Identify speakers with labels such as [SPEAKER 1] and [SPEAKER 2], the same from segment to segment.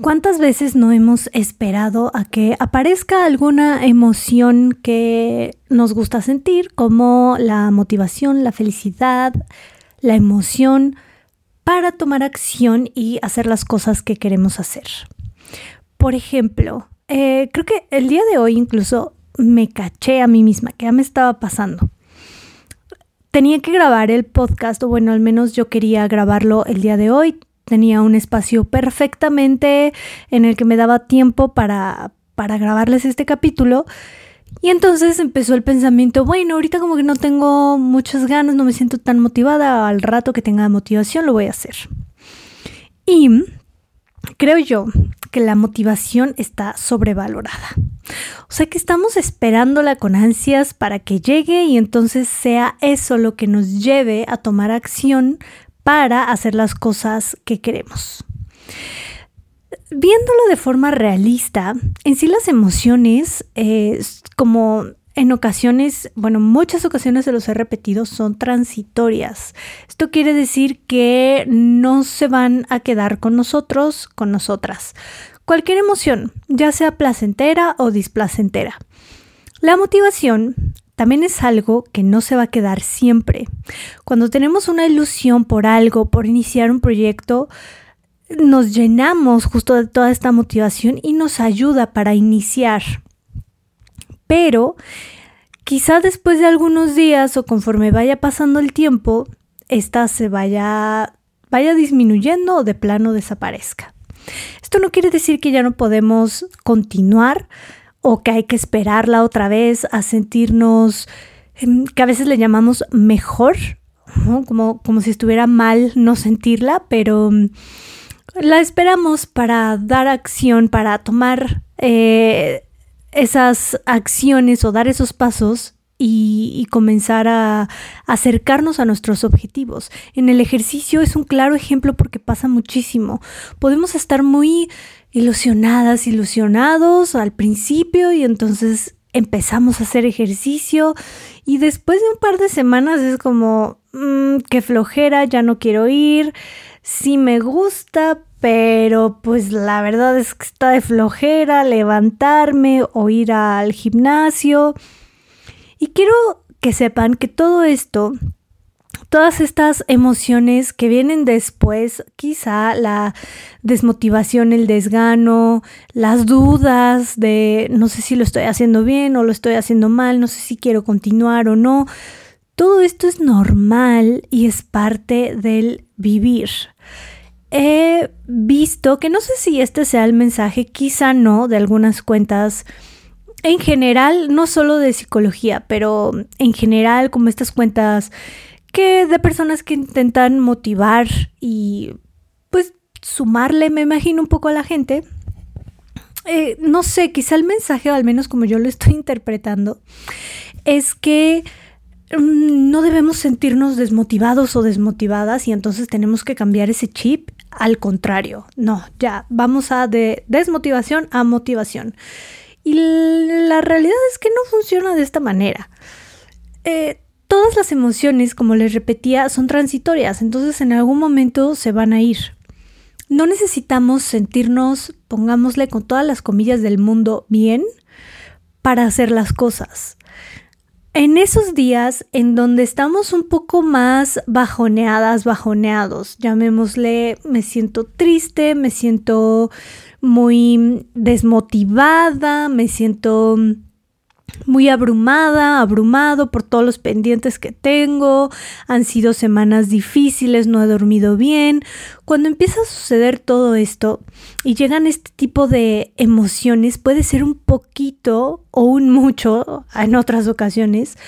[SPEAKER 1] ¿Cuántas veces no hemos esperado a que aparezca alguna emoción que nos gusta sentir, como la motivación, la felicidad, la emoción, para tomar acción y hacer las cosas que queremos hacer? Por ejemplo, eh, creo que el día de hoy incluso me caché a mí misma, que ya me estaba pasando. Tenía que grabar el podcast, o bueno, al menos yo quería grabarlo el día de hoy tenía un espacio perfectamente en el que me daba tiempo para, para grabarles este capítulo. Y entonces empezó el pensamiento, bueno, ahorita como que no tengo muchas ganas, no me siento tan motivada, al rato que tenga motivación lo voy a hacer. Y creo yo que la motivación está sobrevalorada. O sea que estamos esperándola con ansias para que llegue y entonces sea eso lo que nos lleve a tomar acción para hacer las cosas que queremos. Viéndolo de forma realista, en sí las emociones, eh, como en ocasiones, bueno, muchas ocasiones se los he repetido, son transitorias. Esto quiere decir que no se van a quedar con nosotros, con nosotras. Cualquier emoción, ya sea placentera o displacentera. La motivación también es algo que no se va a quedar siempre. Cuando tenemos una ilusión por algo, por iniciar un proyecto, nos llenamos justo de toda esta motivación y nos ayuda para iniciar. Pero quizá después de algunos días o conforme vaya pasando el tiempo, esta se vaya, vaya disminuyendo o de plano desaparezca. Esto no quiere decir que ya no podemos continuar, o que hay que esperarla otra vez a sentirnos, em, que a veces le llamamos mejor, como, como si estuviera mal no sentirla, pero mm, la esperamos para dar acción, para tomar eh, esas acciones o dar esos pasos y, comenzar a, acercarnos a nuestros objetivos. En el ejercicio es un claro ejemplo porque pasa muchísimo. Podemos estar muy ilusionadas, ilusionados al principio y entonces empezamos a hacer ejercicio y después de un par de semanas es como, mm, qué flojera, ya no quiero ir, sí me gusta, pero pues la verdad es que está de flojera levantarme o ir al gimnasio. Y quiero que sepan que todo esto, todas estas emociones que vienen después, quizá la desmotivación, el desgano, las dudas de no sé si lo estoy haciendo bien o lo estoy haciendo mal, no sé si quiero continuar o no, todo esto es normal y es parte del vivir. He visto que no sé si este sea el mensaje, quizá no, de algunas cuentas en general, no solo de psicología, pero en general como estas cuentas que de personas que intentan motivar y pues sumarle, me imagino, un poco a la gente. Eh, no sé, quizá el mensaje, o al menos como yo lo estoy interpretando, es que mm, no debemos sentirnos desmotivados o desmotivadas y entonces tenemos que cambiar ese chip. Al contrario, no, ya vamos a de desmotivación a motivación. Y la realidad es que no funciona de esta manera. Eh, todas las emociones, como les repetía, son transitorias, entonces en algún momento se van a ir. No necesitamos sentirnos, pongámosle con todas las comillas del mundo, bien para hacer las cosas. En esos días en donde estamos un poco más bajoneadas, bajoneados, llamémosle, me siento triste, me siento muy desmotivada, me siento muy abrumada, abrumado por todos los pendientes que tengo, han sido semanas difíciles, no he dormido bien. Cuando empieza a suceder todo esto y llegan este tipo de emociones, puede ser un poquito o un mucho, en otras ocasiones,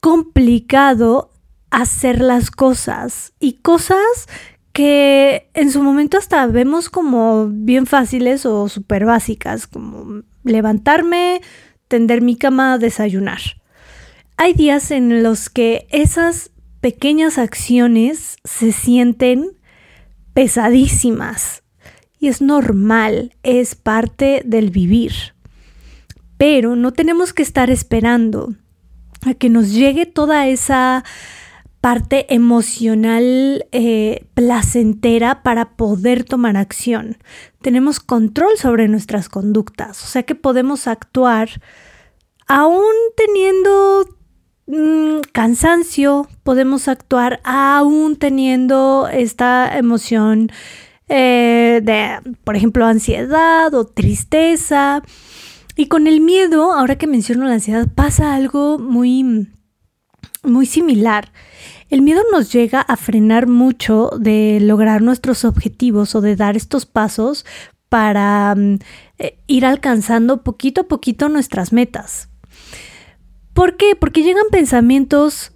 [SPEAKER 1] complicado hacer las cosas y cosas que en su momento hasta vemos como bien fáciles o súper básicas, como levantarme, tender mi cama, desayunar. Hay días en los que esas pequeñas acciones se sienten pesadísimas y es normal, es parte del vivir. Pero no tenemos que estar esperando a que nos llegue toda esa parte emocional eh, placentera para poder tomar acción. Tenemos control sobre nuestras conductas, o sea que podemos actuar aún teniendo mm, cansancio, podemos actuar aún teniendo esta emoción eh, de, por ejemplo, ansiedad o tristeza. Y con el miedo, ahora que menciono la ansiedad, pasa algo muy, muy similar. El miedo nos llega a frenar mucho de lograr nuestros objetivos o de dar estos pasos para mm, eh, ir alcanzando poquito a poquito nuestras metas. ¿Por qué? Porque llegan pensamientos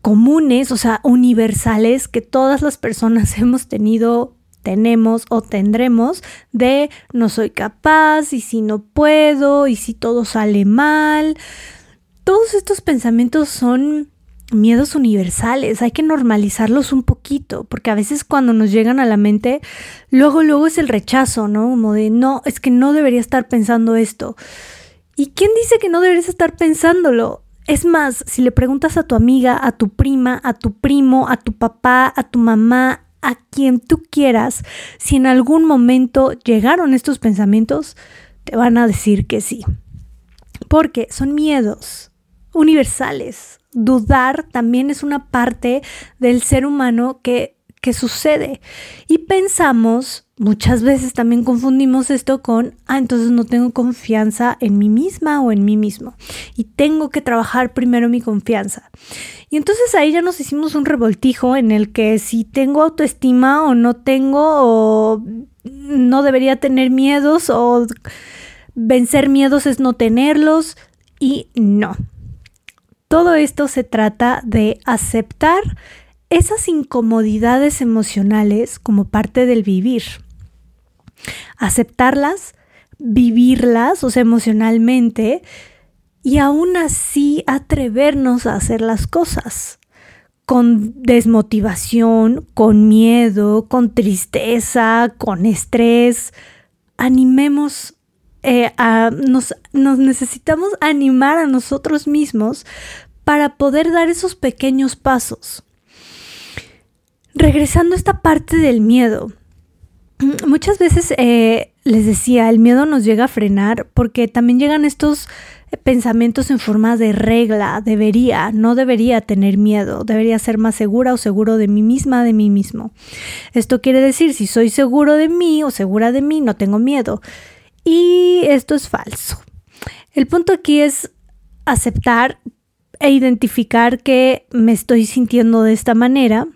[SPEAKER 1] comunes, o sea, universales que todas las personas hemos tenido tenemos o tendremos de no soy capaz y si no puedo y si todo sale mal. Todos estos pensamientos son miedos universales, hay que normalizarlos un poquito, porque a veces cuando nos llegan a la mente, luego, luego es el rechazo, ¿no? Como de, no, es que no debería estar pensando esto. ¿Y quién dice que no deberías estar pensándolo? Es más, si le preguntas a tu amiga, a tu prima, a tu primo, a tu papá, a tu mamá, a quien tú quieras, si en algún momento llegaron estos pensamientos, te van a decir que sí. Porque son miedos universales. Dudar también es una parte del ser humano que que sucede. Y pensamos, muchas veces también confundimos esto con, ah, entonces no tengo confianza en mí misma o en mí mismo. Y tengo que trabajar primero mi confianza. Y entonces ahí ya nos hicimos un revoltijo en el que si tengo autoestima o no tengo, o no debería tener miedos, o vencer miedos es no tenerlos. Y no. Todo esto se trata de aceptar esas incomodidades emocionales como parte del vivir. Aceptarlas, vivirlas, o sea, emocionalmente, y aún así atrevernos a hacer las cosas con desmotivación, con miedo, con tristeza, con estrés. Animemos eh, nos, necesitamos animar a nosotros mismos para poder dar esos pequeños pasos. Regresando a esta parte del miedo, muchas veces eh, les decía, el miedo nos llega a frenar porque también llegan estos pensamientos en forma de regla, debería, no debería tener miedo, debería ser más segura o seguro de mí misma, de mí mismo. Esto quiere decir, si soy seguro de mí o segura de mí, no tengo miedo. Y esto es falso. El punto aquí es aceptar e identificar que me estoy sintiendo de esta manera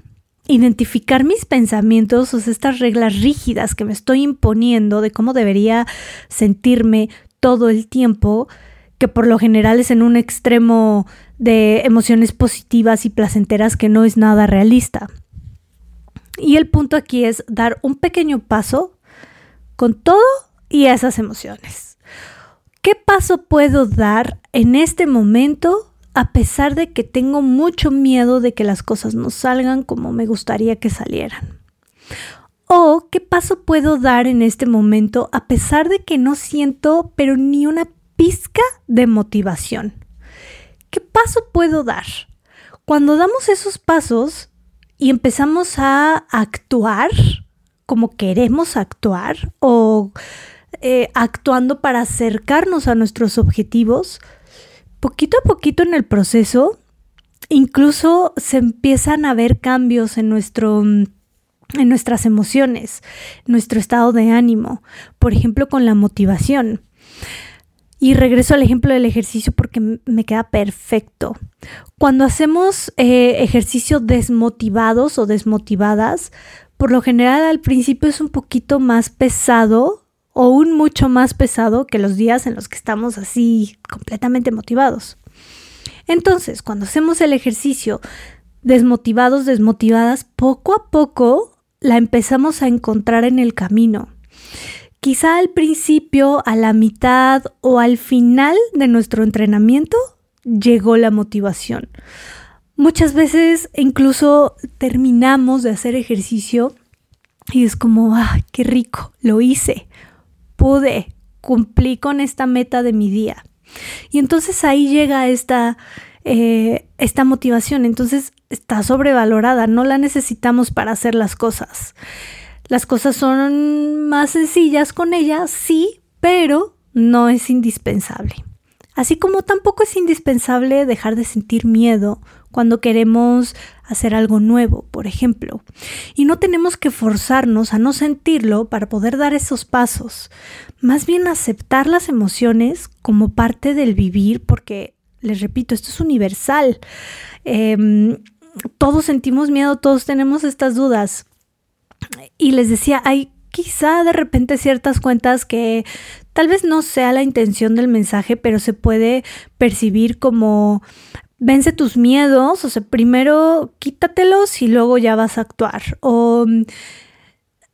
[SPEAKER 1] identificar mis pensamientos, o estas reglas rígidas que me estoy imponiendo de cómo debería sentirme todo el tiempo, que por lo general es en un extremo de emociones positivas y placenteras que no es nada realista. Y el punto aquí es dar un pequeño paso con todo y esas emociones. ¿Qué paso puedo dar en este momento a pesar de que tengo mucho miedo de que las cosas no salgan como me gustaría que salieran? ¿O qué paso puedo dar en este momento a pesar de que no siento pero ni una pizca de motivación? ¿Qué paso puedo dar? Cuando damos esos pasos y empezamos a actuar como queremos actuar o eh, actuando para acercarnos a nuestros objetivos, poquito a poquito en el proceso, incluso se empiezan a ver cambios en nuestro en nuestras emociones, nuestro estado de ánimo, por ejemplo con la motivación. Y regreso al ejemplo del ejercicio porque me queda perfecto. Cuando hacemos eh, ejercicio desmotivados o desmotivadas, por lo general al principio es un poquito más pesado o un mucho más pesado que los días en los que estamos así completamente motivados. Entonces, cuando hacemos el ejercicio desmotivados, desmotivadas, poco a poco la empezamos a encontrar en el camino. Quizá al principio, a la mitad o al final de nuestro entrenamiento llegó la motivación. Muchas veces incluso terminamos de hacer ejercicio y es como, ¡ah, qué rico! Lo hice pude, cumplí con esta meta de mi día. Y entonces ahí llega esta, eh, esta motivación. Entonces está sobrevalorada, no la necesitamos para hacer las cosas. Las cosas son más sencillas con ella, sí, pero no es indispensable. Así como tampoco es indispensable dejar de sentir miedo cuando queremos hacer algo nuevo, por ejemplo. Y no tenemos que forzarnos a no sentirlo para poder dar esos pasos. Más bien aceptar las emociones como parte del vivir, porque, les repito, esto es universal. Em, todos sentimos miedo, todos tenemos estas dudas. Y les decía, hay quizá de repente ciertas cuentas que tal vez no sea la intención del mensaje, pero se puede percibir como vence tus miedos, o sea, primero quítatelos y luego ya vas a actuar. O mm,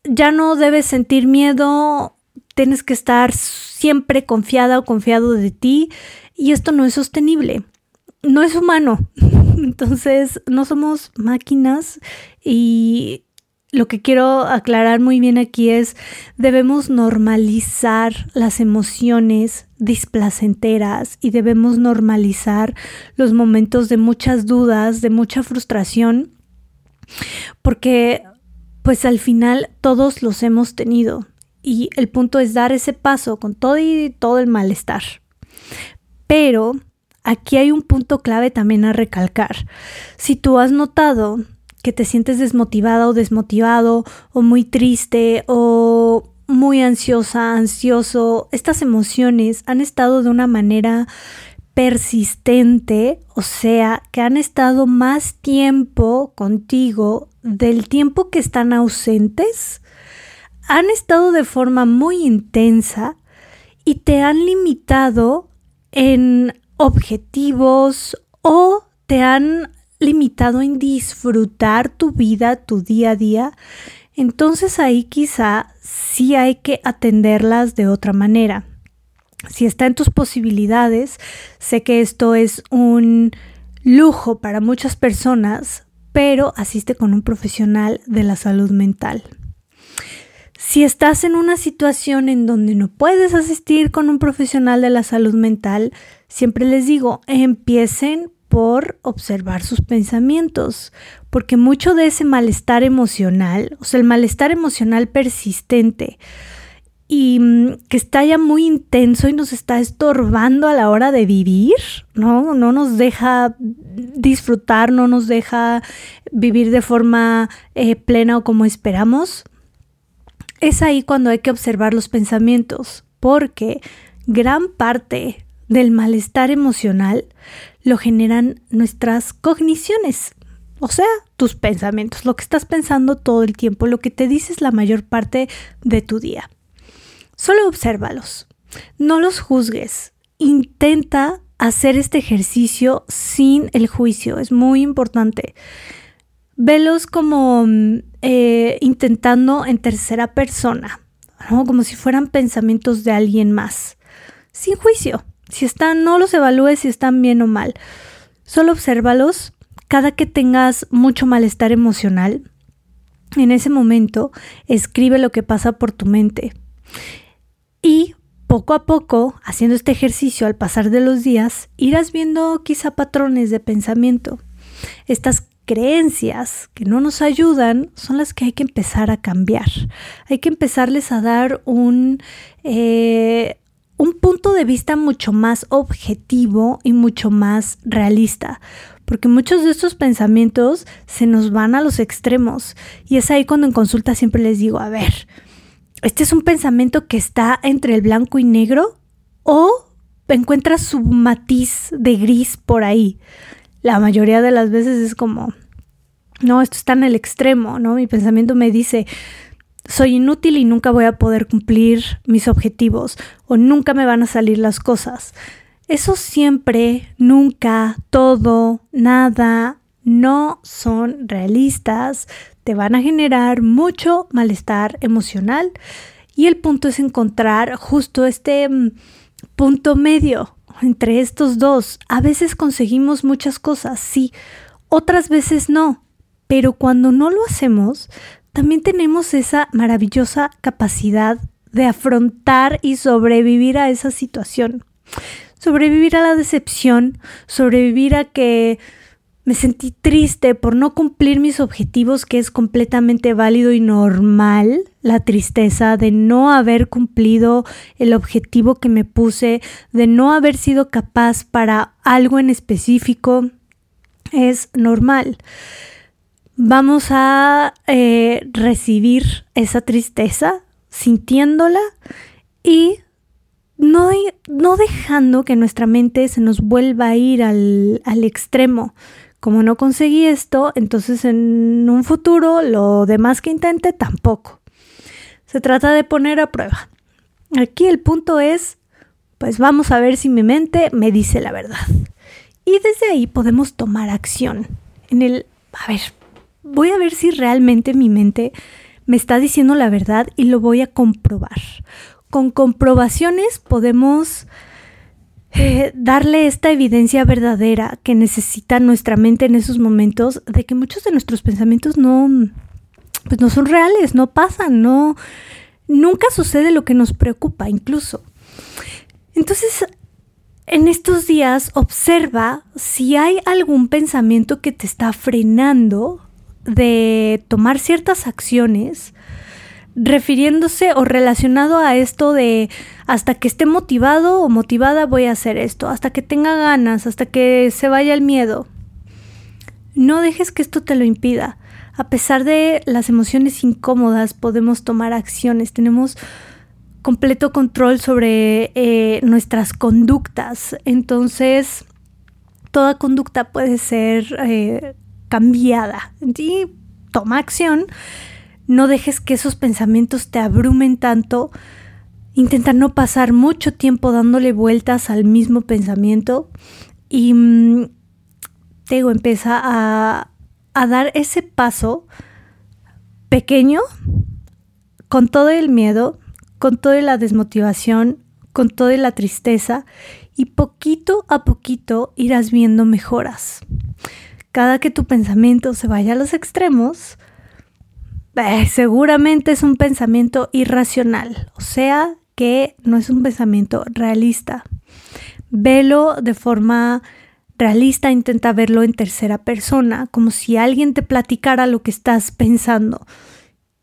[SPEAKER 1] ya no debes sentir miedo, tienes que estar siempre confiada o confiado de ti y esto no es sostenible, no es humano. Entonces, no somos máquinas y lo que quiero aclarar muy bien aquí es, debemos normalizar las emociones displacenteras y debemos normalizar los momentos de muchas dudas, de mucha frustración, porque pues al final todos los hemos tenido y el punto es dar ese paso con todo y todo el malestar. Pero aquí hay un punto clave también a recalcar. Si tú has notado que te sientes desmotivada o desmotivado o muy triste o muy ansiosa, ansioso, estas emociones han estado de una manera persistente, o sea, que han estado más tiempo contigo del tiempo que están ausentes, han estado de forma muy intensa y te han limitado en objetivos o te han limitado en disfrutar tu vida, tu día a día, entonces ahí quizá sí hay que atenderlas de otra manera. Si está en tus posibilidades, sé que esto es un lujo para muchas personas, pero asiste con un profesional de la salud mental. Si estás en una situación en donde no puedes asistir con un profesional de la salud mental, siempre les digo, empiecen por observar sus pensamientos, porque mucho de ese malestar emocional, o sea, el malestar emocional persistente y mm, que está ya muy intenso y nos está estorbando a la hora de vivir, ¿no? No nos deja disfrutar, no nos deja vivir de forma eh, plena o como esperamos. Es ahí cuando hay que observar los pensamientos, porque gran parte del malestar emocional lo generan nuestras cogniciones, o sea, tus pensamientos, lo que estás pensando todo el tiempo, lo que te dices la mayor parte de tu día. Solo obsérvalos, no los juzgues, intenta hacer este ejercicio sin el juicio, es muy importante. Velos como mm, eh, intentando en tercera persona, como si fueran pensamientos de alguien más, sin juicio. Si están, no los evalúes si están bien o mal. Solo obsérvalos cada que tengas mucho malestar emocional. En ese momento, escribe lo que pasa por tu mente. Y poco a poco, haciendo este ejercicio al pasar de los días, irás viendo quizá patrones de pensamiento. Estas creencias que no nos ayudan son las que hay que empezar a cambiar. Hay que empezarles a dar un, eh, un punto de vista mucho más objetivo y mucho más realista, porque muchos de estos pensamientos se nos van a los extremos y es ahí cuando en consulta siempre les digo, a ver, este es un pensamiento que está entre el blanco y negro o encuentras su matiz de gris por ahí. La mayoría de las veces es como, no, esto está en el extremo, ¿no? Mi pensamiento me dice, soy inútil y nunca voy a poder cumplir mis objetivos o nunca me van a salir las cosas. Eso siempre, nunca, todo, nada, no son realistas, te van a generar mucho malestar emocional y el punto es encontrar justo este mm, punto medio entre estos dos. A veces conseguimos muchas cosas, sí, otras veces no, pero cuando no lo hacemos, también tenemos esa maravillosa capacidad de afrontar y sobrevivir a esa situación. Sobrevivir a la decepción, sobrevivir a que me sentí triste por no cumplir mis objetivos, que es completamente válido y normal. La tristeza de no haber cumplido el objetivo que me puse, de no haber sido capaz para algo en específico, es normal. Vamos a eh, recibir esa tristeza sintiéndola y no, no, dejando que nuestra mente se nos vuelva a ir al, al extremo como no conseguí esto, entonces en un futuro lo demás que intente tampoco. Se trata de poner a prueba. Aquí el punto es, pues vamos a ver si mi mente me dice la verdad. Y desde ahí podemos tomar acción. En el, a ver, voy a ver si realmente mi mente me está diciendo la verdad y lo voy a comprobar. Con comprobaciones podemos eh, darle esta evidencia verdadera que necesita nuestra mente en esos momentos de que muchos de nuestros pensamientos no, pues no son reales, no pasan, no, nunca sucede lo que nos preocupa incluso. Entonces, en estos días observa si hay algún pensamiento que te está frenando de tomar ciertas acciones refiriéndose o relacionado a esto de hasta que esté motivado o motivada voy a hacer esto, hasta que tenga ganas, hasta que se vaya el miedo. No dejes que esto te lo impida. A pesar de las emociones incómodas, podemos tomar acciones. Tenemos completo control sobre eh, nuestras conductas. Entonces, toda conducta puede ser eh, cambiada. Y toma acción no dejes que esos pensamientos te abrumen tanto. Intenta no pasar mucho tiempo dándole vueltas al mismo pensamiento y mm, te empieza a, a dar ese paso pequeño con todo el miedo, con toda la desmotivación, con toda la tristeza y poquito a poquito irás viendo mejoras. Cada que tu pensamiento se vaya a los extremos, eh, seguramente es un pensamiento irracional, o sea que no es un pensamiento realista. Velo de forma realista, intenta verlo en tercera persona, como si alguien te platicara lo que estás pensando.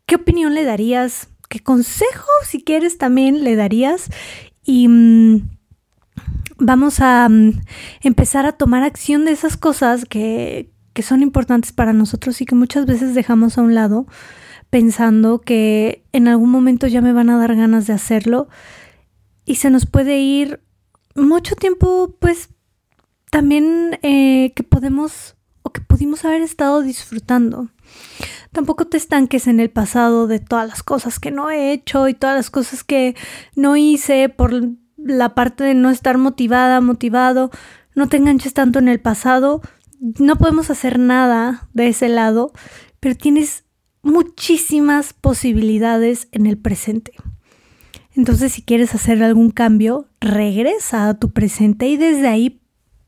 [SPEAKER 1] ¿Qué opinión le darías? ¿Qué consejo, si quieres, también le darías? Y mm, vamos a mm, empezar a tomar acción de esas cosas que, que son importantes para nosotros y que muchas veces dejamos a un lado pensando que en algún momento ya me van a dar ganas de hacerlo y se nos puede ir mucho tiempo, pues también eh, que podemos o que pudimos haber estado disfrutando. Tampoco te estanques en el pasado de todas las cosas que no he hecho y todas las cosas que no hice por la parte de no estar motivada, motivado. No te enganches tanto en el pasado. No podemos hacer nada de ese lado, pero tienes muchísimas posibilidades en el presente. Entonces, si quieres hacer algún cambio, regresa a tu presente y desde ahí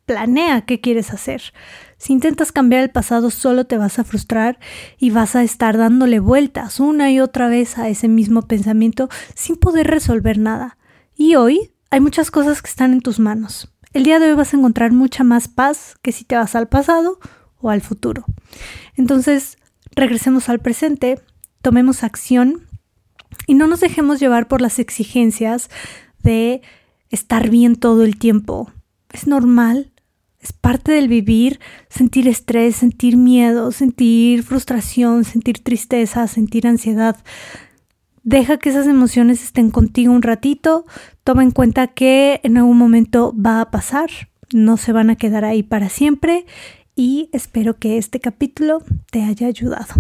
[SPEAKER 1] planea qué quieres hacer. Si intentas cambiar el pasado, solo te vas a frustrar y vas a estar dándole vueltas una y otra vez a ese mismo pensamiento sin poder resolver nada. Y hoy hay muchas cosas que están en tus manos. El día de hoy vas a encontrar mucha más paz que si te vas al pasado o al futuro. Entonces, regresemos al presente, tomemos acción y no nos dejemos llevar por las exigencias de estar bien todo el tiempo. Es normal, es parte del vivir sentir estrés, sentir miedo, sentir frustración, sentir tristeza, sentir ansiedad. Deja que esas emociones estén contigo un ratito, toma en cuenta que en algún momento va a pasar, no se van a quedar ahí para siempre y espero que este capítulo te haya ayudado.